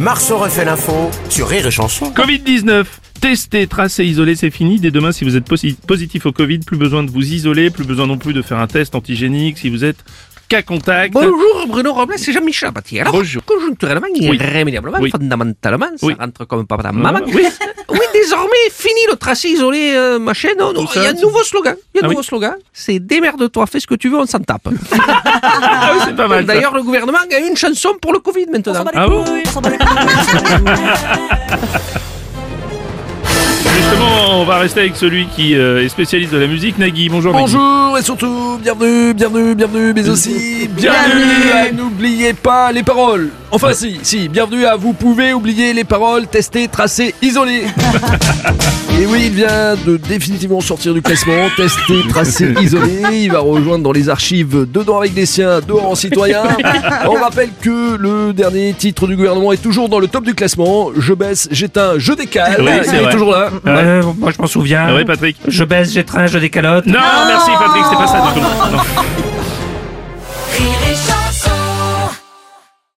Marceau refait l'info sur Rire et Chanson. Covid-19. Tester, tracer, isoler, c'est fini. Dès demain, si vous êtes posi- positif au Covid, plus besoin de vous isoler, plus besoin non plus de faire un test antigénique si vous êtes cas contact. Bonjour Bruno Robles, c'est Jean-Michel Apathy. Alors, Bonjour. conjoncturellement, irrémédiablement, Oui. fondamentalement, ça Oui. rentre comme pas dans maman. Oui. Oui, désormais, fini le tracé isolé, euh, machin. Non, non, Tout il y a un nouveau slogan. Il y a un Ah nouveau oui. slogan. C'est démerde-toi, fais ce que tu veux, on s'en tape. Ah c'est pas mal. D'ailleurs, le gouvernement a une chanson pour le Covid maintenant. Ah bon Justement, on va rester avec celui qui euh, est spécialiste de la musique, Nagui. Bonjour, Nagui. Bonjour et surtout bienvenue, bienvenue, bienvenue, mais aussi bienvenue à n'oubliez pas les paroles. Enfin si, si, bienvenue à vous pouvez oublier les paroles, tester, tracer, isoler. Et oui, il vient de définitivement sortir du classement, tester, tracer, isoler. Il va rejoindre dans les archives Dedans avec des siens, dehors en citoyen. On rappelle que le dernier titre du gouvernement est toujours dans le top du classement. Je baisse, j'éteins, je décale. Oui, il est toujours là. Euh, je m'en souviens. Ah oui, Patrick Je baisse, j'étreins, je décalote. Non, merci Patrick, c'était pas ça du tout. Non.